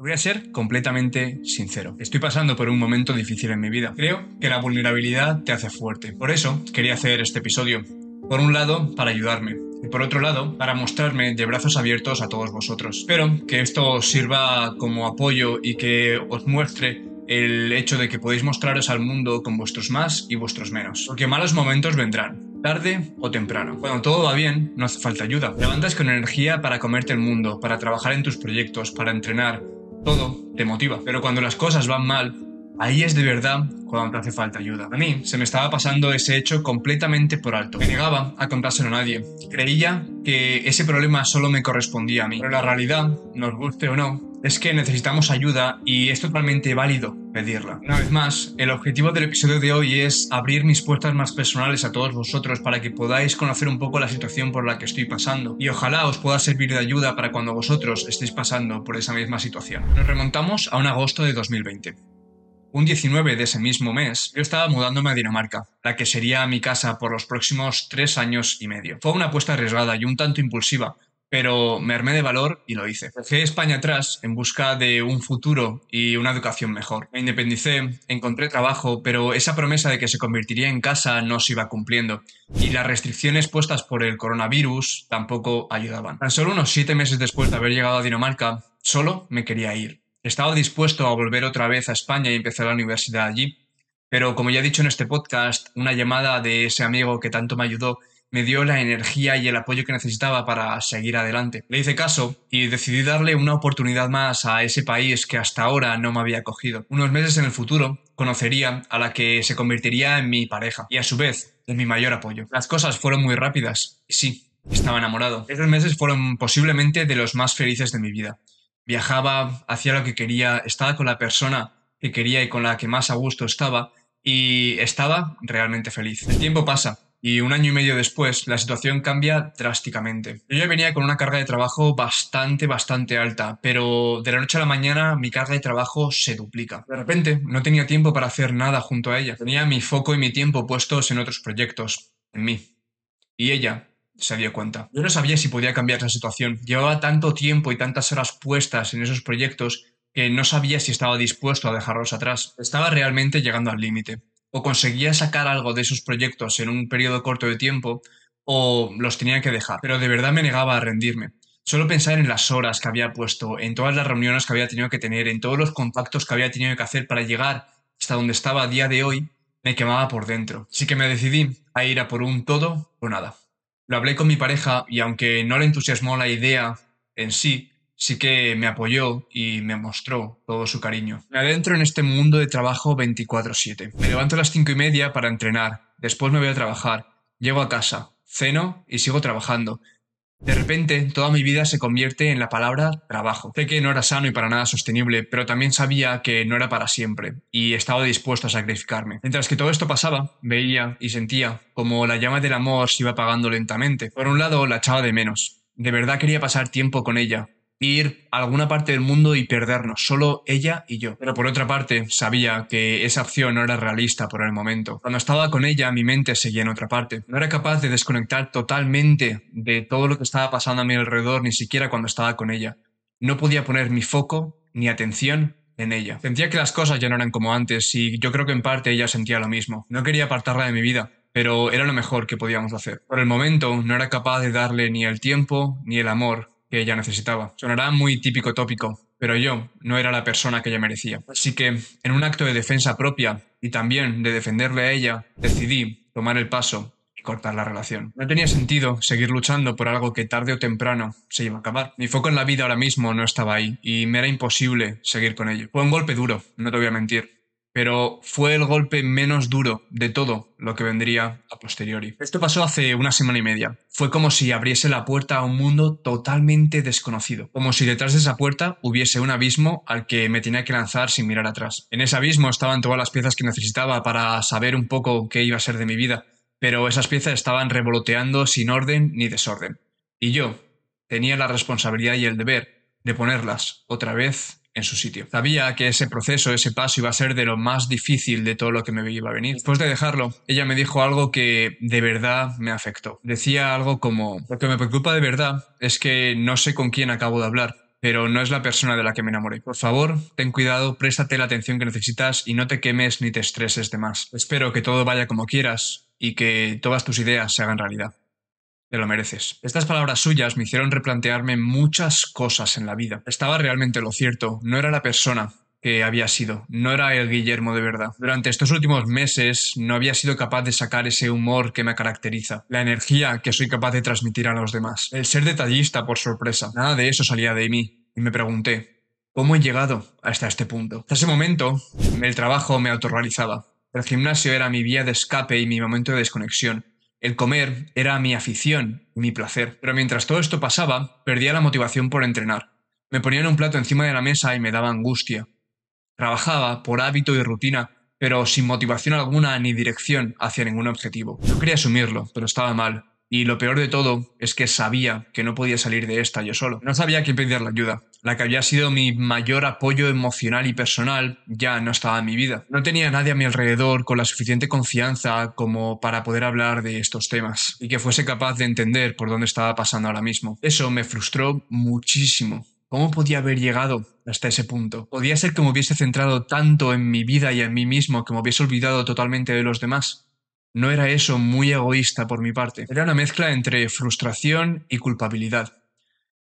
Voy a ser completamente sincero. Estoy pasando por un momento difícil en mi vida. Creo que la vulnerabilidad te hace fuerte. Por eso quería hacer este episodio. Por un lado, para ayudarme. Y por otro lado, para mostrarme de brazos abiertos a todos vosotros. Espero que esto sirva como apoyo y que os muestre el hecho de que podéis mostraros al mundo con vuestros más y vuestros menos. Porque malos momentos vendrán tarde o temprano. Cuando todo va bien, no hace falta ayuda. Levantas con energía para comerte el mundo, para trabajar en tus proyectos, para entrenar, todo te motiva. Pero cuando las cosas van mal, ahí es de verdad cuando te hace falta ayuda. A mí se me estaba pasando ese hecho completamente por alto. Me negaba a contárselo a nadie. Creía que ese problema solo me correspondía a mí. Pero la realidad, nos guste o no, es que necesitamos ayuda y es totalmente válido pedirla. Una vez más, el objetivo del episodio de hoy es abrir mis puertas más personales a todos vosotros para que podáis conocer un poco la situación por la que estoy pasando y ojalá os pueda servir de ayuda para cuando vosotros estéis pasando por esa misma situación. Nos remontamos a un agosto de 2020. Un 19 de ese mismo mes, yo estaba mudándome a Dinamarca, la que sería mi casa por los próximos tres años y medio. Fue una apuesta arriesgada y un tanto impulsiva, pero me armé de valor y lo hice. Dejé España atrás en busca de un futuro y una educación mejor. Me independicé, encontré trabajo, pero esa promesa de que se convertiría en casa no se iba cumpliendo. Y las restricciones puestas por el coronavirus tampoco ayudaban. Tan solo unos siete meses después de haber llegado a Dinamarca, solo me quería ir. Estaba dispuesto a volver otra vez a España y empezar la universidad allí. Pero como ya he dicho en este podcast, una llamada de ese amigo que tanto me ayudó me dio la energía y el apoyo que necesitaba para seguir adelante. Le hice caso y decidí darle una oportunidad más a ese país que hasta ahora no me había acogido. Unos meses en el futuro conocería a la que se convertiría en mi pareja y a su vez en mi mayor apoyo. Las cosas fueron muy rápidas sí, estaba enamorado. Esos meses fueron posiblemente de los más felices de mi vida. Viajaba, hacía lo que quería, estaba con la persona que quería y con la que más a gusto estaba y estaba realmente feliz. El tiempo pasa y un año y medio después la situación cambia drásticamente. Yo ya venía con una carga de trabajo bastante, bastante alta, pero de la noche a la mañana mi carga de trabajo se duplica. De repente no tenía tiempo para hacer nada junto a ella. Tenía mi foco y mi tiempo puestos en otros proyectos, en mí. Y ella se dio cuenta. Yo no sabía si podía cambiar esa situación. Llevaba tanto tiempo y tantas horas puestas en esos proyectos que no sabía si estaba dispuesto a dejarlos atrás. Estaba realmente llegando al límite o conseguía sacar algo de esos proyectos en un periodo corto de tiempo o los tenía que dejar. Pero de verdad me negaba a rendirme. Solo pensar en las horas que había puesto, en todas las reuniones que había tenido que tener, en todos los contactos que había tenido que hacer para llegar hasta donde estaba a día de hoy, me quemaba por dentro. Así que me decidí a ir a por un todo o nada. Lo hablé con mi pareja y aunque no le entusiasmó la idea en sí, sí que me apoyó y me mostró todo su cariño. Me adentro en este mundo de trabajo 24/7. Me levanto a las cinco y media para entrenar, después me voy a trabajar, llego a casa, ceno y sigo trabajando. De repente, toda mi vida se convierte en la palabra trabajo. Sé que no era sano y para nada sostenible, pero también sabía que no era para siempre, y estaba dispuesto a sacrificarme. Mientras que todo esto pasaba, veía y sentía como la llama del amor se iba apagando lentamente. Por un lado, la echaba de menos. De verdad quería pasar tiempo con ella, ir a alguna parte del mundo y perdernos, solo ella y yo. Pero por otra parte, sabía que esa opción no era realista por el momento. Cuando estaba con ella, mi mente seguía en otra parte. No era capaz de desconectar totalmente de todo lo que estaba pasando a mi alrededor, ni siquiera cuando estaba con ella. No podía poner mi foco ni atención en ella. Sentía que las cosas ya no eran como antes y yo creo que en parte ella sentía lo mismo. No quería apartarla de mi vida, pero era lo mejor que podíamos hacer. Por el momento no era capaz de darle ni el tiempo ni el amor que ella necesitaba. Sonará muy típico tópico, pero yo no era la persona que ella merecía. Así que, en un acto de defensa propia y también de defenderle a ella, decidí tomar el paso y cortar la relación. No tenía sentido seguir luchando por algo que tarde o temprano se iba a acabar. Mi foco en la vida ahora mismo no estaba ahí y me era imposible seguir con ello. Fue un golpe duro, no te voy a mentir pero fue el golpe menos duro de todo lo que vendría a posteriori. Esto pasó hace una semana y media. Fue como si abriese la puerta a un mundo totalmente desconocido, como si detrás de esa puerta hubiese un abismo al que me tenía que lanzar sin mirar atrás. En ese abismo estaban todas las piezas que necesitaba para saber un poco qué iba a ser de mi vida, pero esas piezas estaban revoloteando sin orden ni desorden. Y yo tenía la responsabilidad y el deber de ponerlas otra vez en su sitio. Sabía que ese proceso, ese paso iba a ser de lo más difícil de todo lo que me iba a venir. Después de dejarlo, ella me dijo algo que de verdad me afectó. Decía algo como, lo que me preocupa de verdad es que no sé con quién acabo de hablar pero no es la persona de la que me enamoré. Por favor, ten cuidado, préstate la atención que necesitas y no te quemes ni te estreses de más. Espero que todo vaya como quieras y que todas tus ideas se hagan realidad. Te lo mereces. Estas palabras suyas me hicieron replantearme muchas cosas en la vida. Estaba realmente lo cierto, no era la persona que había sido, no era el Guillermo de verdad. Durante estos últimos meses no había sido capaz de sacar ese humor que me caracteriza, la energía que soy capaz de transmitir a los demás, el ser detallista por sorpresa. Nada de eso salía de mí y me pregunté, ¿cómo he llegado hasta este punto? Hasta ese momento, el trabajo me autorrealizaba. El gimnasio era mi vía de escape y mi momento de desconexión. El comer era mi afición mi placer. Pero mientras todo esto pasaba, perdía la motivación por entrenar. Me ponían un plato encima de la mesa y me daba angustia. Trabajaba por hábito y rutina, pero sin motivación alguna ni dirección hacia ningún objetivo. No quería asumirlo, pero estaba mal. Y lo peor de todo es que sabía que no podía salir de esta yo solo. No sabía a quién pedir la ayuda. La que había sido mi mayor apoyo emocional y personal ya no estaba en mi vida. No tenía nadie a mi alrededor con la suficiente confianza como para poder hablar de estos temas y que fuese capaz de entender por dónde estaba pasando ahora mismo. Eso me frustró muchísimo. ¿Cómo podía haber llegado hasta ese punto? ¿Podía ser que me hubiese centrado tanto en mi vida y en mí mismo que me hubiese olvidado totalmente de los demás? No era eso muy egoísta por mi parte. Era una mezcla entre frustración y culpabilidad.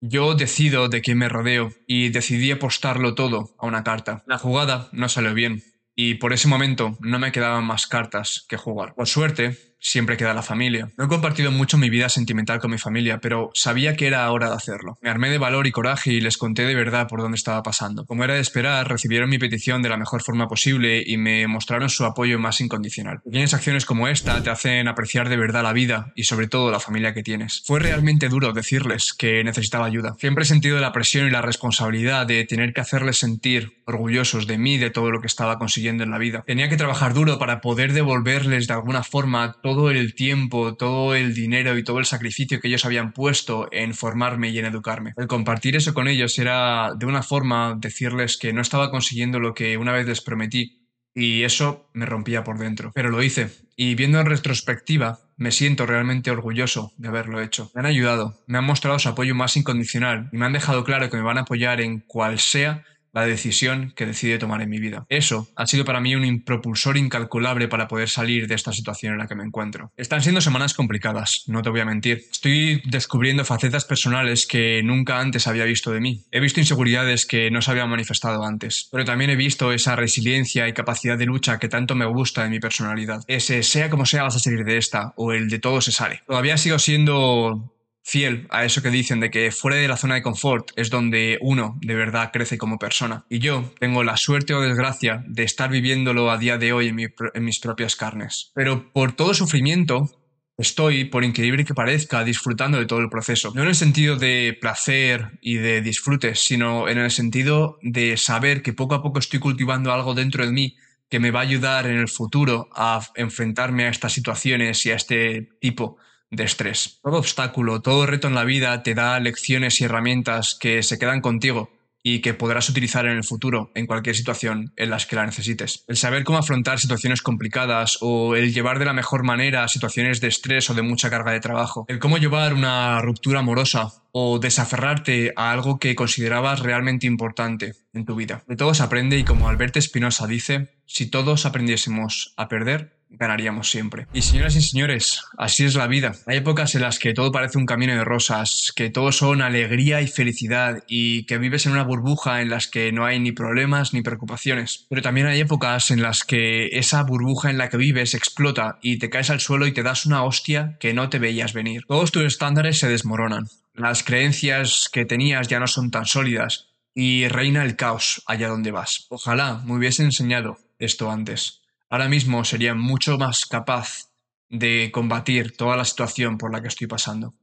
Yo decido de quién me rodeo y decidí apostarlo todo a una carta. La jugada no salió bien y por ese momento no me quedaban más cartas que jugar. Por suerte, siempre queda la familia. No he compartido mucho mi vida sentimental con mi familia, pero sabía que era hora de hacerlo. Me armé de valor y coraje y les conté de verdad por dónde estaba pasando. Como era de esperar, recibieron mi petición de la mejor forma posible y me mostraron su apoyo más incondicional. Pequeñas acciones como esta te hacen apreciar de verdad la vida y sobre todo la familia que tienes. Fue realmente duro decirles que necesitaba ayuda. Siempre he sentido la presión y la responsabilidad de tener que hacerles sentir orgullosos de mí, de todo lo que estaba consiguiendo en la vida. Tenía que trabajar duro para poder devolverles de alguna forma todo el tiempo, todo el dinero y todo el sacrificio que ellos habían puesto en formarme y en educarme. El compartir eso con ellos era de una forma decirles que no estaba consiguiendo lo que una vez les prometí y eso me rompía por dentro. Pero lo hice y viendo en retrospectiva me siento realmente orgulloso de haberlo hecho. Me han ayudado, me han mostrado su apoyo más incondicional y me han dejado claro que me van a apoyar en cual sea la decisión que decide tomar en mi vida. Eso ha sido para mí un propulsor incalculable para poder salir de esta situación en la que me encuentro. Están siendo semanas complicadas, no te voy a mentir. Estoy descubriendo facetas personales que nunca antes había visto de mí. He visto inseguridades que no se habían manifestado antes, pero también he visto esa resiliencia y capacidad de lucha que tanto me gusta de mi personalidad. Ese sea como sea vas a salir de esta, o el de todo se sale. Todavía sigo siendo fiel a eso que dicen de que fuera de la zona de confort es donde uno de verdad crece como persona. Y yo tengo la suerte o desgracia de estar viviéndolo a día de hoy en, mis propias carnes. Pero por todo sufrimiento, Estoy, por increíble que parezca, disfrutando de todo el proceso. No en el sentido de placer y de disfrute, sino en el sentido de saber que poco a poco estoy cultivando algo dentro de mí que me va a ayudar en el futuro a enfrentarme a estas situaciones y a este tipo de estrés. Todo obstáculo, todo reto en la vida te da lecciones y herramientas que se quedan contigo y que podrás utilizar en el futuro en cualquier situación en las que la necesites. El saber cómo afrontar situaciones complicadas o el llevar de la mejor manera situaciones de estrés o de mucha carga de trabajo. El cómo llevar una ruptura amorosa o desaferrarte a algo que considerabas realmente importante en tu vida. De todo se aprende y como Alberto Espinosa dice, si todos aprendiésemos a perder, ganaríamos siempre. Y señoras y señores, así es la vida. Hay épocas en las que todo parece un camino de rosas, que todo son alegría y felicidad y que vives en una burbuja en las que no hay ni problemas ni preocupaciones. Pero también hay épocas en las que esa burbuja en la que vives explota y te caes al suelo y te das una hostia que no te veías venir. Todos tus estándares se desmoronan. Las creencias que tenías ya no son tan sólidas y reina el caos allá donde vas. Ojalá me hubiese enseñado esto antes ahora mismo sería mucho más capaz de combatir toda la situación por la que estoy pasando.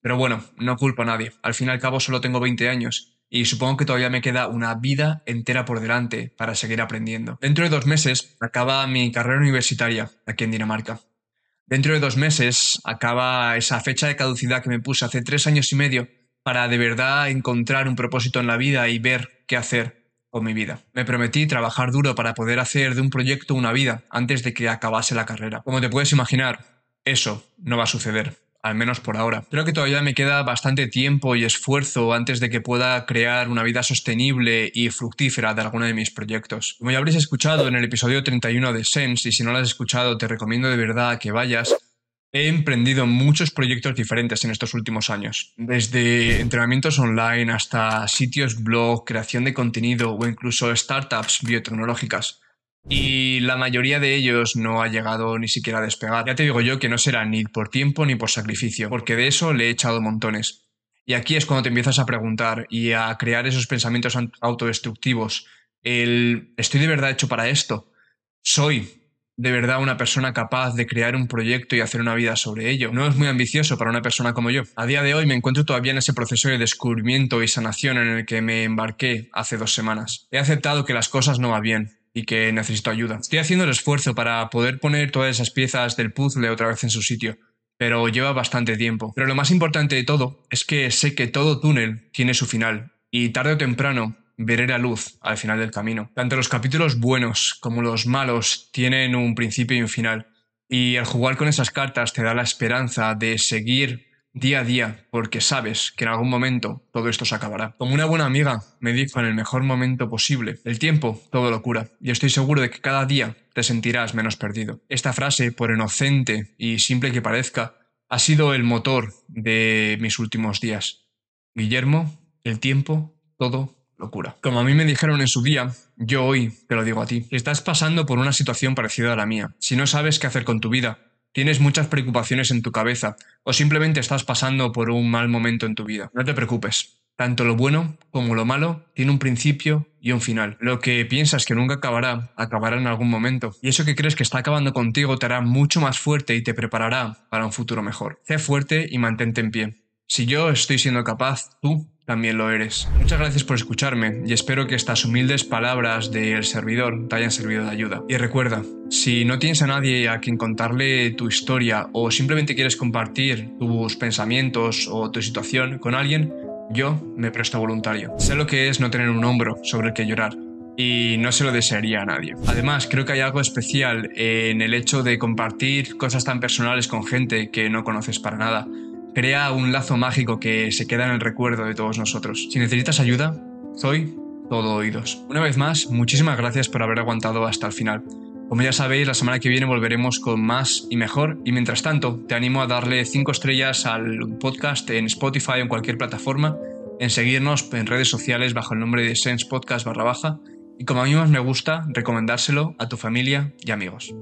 Pero bueno, no culpo a nadie. Al fin y al cabo solo tengo 20 años y supongo que todavía me queda una vida entera por delante para seguir aprendiendo. Dentro de dos meses acaba mi carrera universitaria aquí en Dinamarca. Dentro de dos meses acaba esa fecha de caducidad que me puse hace tres años y medio para de verdad encontrar un propósito en la vida y ver qué hacer con mi vida. Me prometí trabajar duro para poder hacer de un proyecto una vida antes de que acabase la carrera. Como te puedes imaginar, eso no va a suceder. al menos por ahora. Creo que todavía me queda bastante tiempo y esfuerzo antes de que pueda crear una vida sostenible y fructífera de alguno de mis proyectos. Como ya habréis escuchado en el episodio 31 de Sense, y si no lo has escuchado te recomiendo de verdad que vayas, He emprendido muchos proyectos diferentes en estos últimos años, desde entrenamientos online hasta sitios blog, creación de contenido o incluso startups biotecnológicas. Y la mayoría de ellos no ha llegado ni siquiera a despegar. Ya te digo yo que no será ni por tiempo ni por sacrificio, porque de eso le he echado montones. Y aquí es cuando te empiezas a preguntar y a crear esos pensamientos autodestructivos. El ¿estoy de verdad hecho para esto? ¿Soy de verdad una persona capaz de crear un proyecto y hacer una vida sobre ello. No es muy ambicioso para una persona como yo. A día de hoy me encuentro todavía en ese proceso de descubrimiento y sanación en el que me embarqué hace dos semanas. He aceptado que las cosas no van bien y que necesito ayuda. Estoy haciendo el esfuerzo para poder poner todas esas piezas del puzzle otra vez en su sitio, pero lleva bastante tiempo. Pero lo más importante de todo es que sé que todo túnel tiene su final y tarde o temprano veré la luz al final del camino. Tanto los capítulos buenos como los malos tienen un principio y un final. Y al jugar con esas cartas te da la esperanza de seguir día a día porque sabes que en algún momento todo esto se acabará. Como una buena amiga me dijo en el mejor momento posible, el tiempo todo lo cura y estoy seguro de que cada día te sentirás menos perdido. Esta frase, por inocente y simple que parezca, ha sido el motor de mis últimos días. Guillermo, el tiempo todo locura. Como a mí me dijeron en su día, yo hoy te lo digo a ti. Estás pasando por una situación parecida a la mía, si no sabes qué hacer con tu vida, tienes muchas preocupaciones en tu cabeza o simplemente estás pasando por un mal momento en tu vida, no te preocupes. Tanto lo bueno como lo malo tiene un principio y un final. Lo que piensas que nunca acabará, acabará en algún momento. Y eso que crees que está acabando contigo te hará mucho más fuerte y te preparará para un futuro mejor. Sé fuerte y mantente en pie. Si yo estoy siendo capaz, tú también lo eres. Muchas gracias por escucharme y espero que estas humildes palabras del servidor te hayan servido de ayuda. Y recuerda, si no tienes a nadie a quien contarle tu historia o simplemente quieres compartir tus pensamientos o tu situación con alguien, yo me presto voluntario. Sé lo que es no tener un hombro sobre el que llorar y no se lo desearía a nadie. Además, creo que hay algo especial en el hecho de compartir cosas tan personales con gente que no conoces para nada crea un lazo mágico que se queda en el recuerdo de todos nosotros. Si necesitas ayuda, soy todo oídos. Una vez más, muchísimas gracias por haber aguantado hasta el final. Como ya sabéis, la semana que viene volveremos con más y mejor. Y mientras tanto, te animo a darle 5 estrellas al podcast en Spotify o en cualquier plataforma, en seguirnos en redes sociales bajo el nombre de Sense Podcast barra baja. Y como a mí más me gusta, recomendárselo a tu familia y amigos.